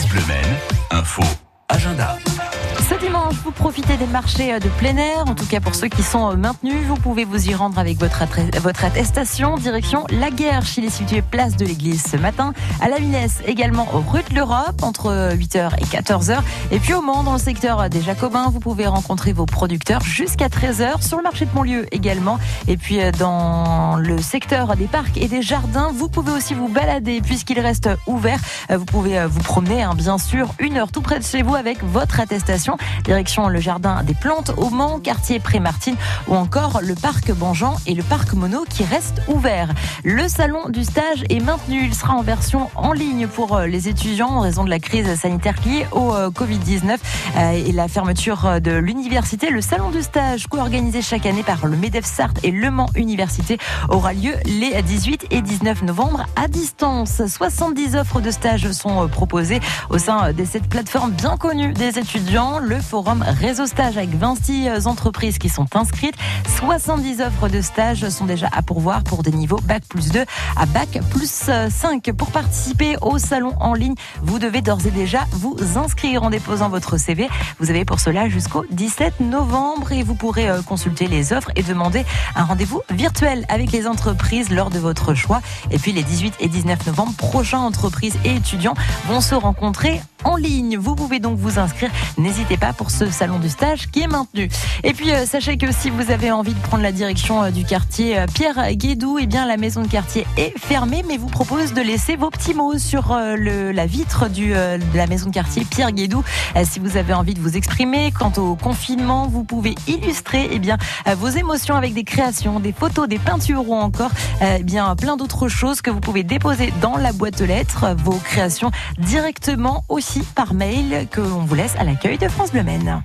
France Bleu info, agenda. Vous profitez des marchés de plein air. En tout cas, pour ceux qui sont maintenus, vous pouvez vous y rendre avec votre, votre attestation. Direction La Guerre, chez les situé place de l'église ce matin. À la Minesse, également rue de l'Europe, entre 8h et 14h. Et puis au Mans, dans le secteur des Jacobins, vous pouvez rencontrer vos producteurs jusqu'à 13h. Sur le marché de Montlieu également. Et puis euh, dans le secteur des parcs et des jardins, vous pouvez aussi vous balader puisqu'il reste ouvert. Euh, vous pouvez euh, vous promener, hein, bien sûr, une heure tout près de chez vous avec votre attestation. Le jardin des plantes au Mans, quartier Pré-Martine ou encore le parc Banjean et le parc Mono qui restent ouverts. Le salon du stage est maintenu. Il sera en version en ligne pour euh, les étudiants en raison de la crise sanitaire liée au euh, Covid-19 euh, et la fermeture de l'université. Le salon du stage, co-organisé chaque année par le MEDEF Sarthe et Le Mans Université, aura lieu les 18 et 19 novembre à distance. 70 offres de stage sont proposées au sein de cette plateforme bien connue des étudiants le forum Réseau Stage avec 26 entreprises qui sont inscrites. 70 offres de stage sont déjà à pourvoir pour des niveaux Bac plus 2 à Bac plus 5. Pour participer au salon en ligne, vous devez d'ores et déjà vous inscrire en déposant votre CV. Vous avez pour cela jusqu'au 17 novembre et vous pourrez euh, consulter les offres et demander un rendez-vous virtuel avec les entreprises lors de votre choix. Et puis les 18 et 19 novembre prochains, entreprises et étudiants vont se rencontrer en ligne. Vous pouvez donc vous inscrire. N'hésitez pas pour ce salon du stage qui est maintenu. Et puis euh, sachez que si vous avez envie de prendre la direction euh, du quartier euh, Pierre Guédou, eh bien la maison de quartier est fermée, mais vous propose de laisser vos petits mots sur la vitre de la maison de quartier Pierre Guédou. si vous avez envie de vous exprimer quant au confinement, vous pouvez illustrer eh bien vos émotions avec des créations, des photos, des peintures ou encore eh bien plein d'autres choses que vous pouvez déposer dans la boîte aux lettres. Vos créations directement par mail que l'on vous laisse à l'accueil de France Bleu Maine.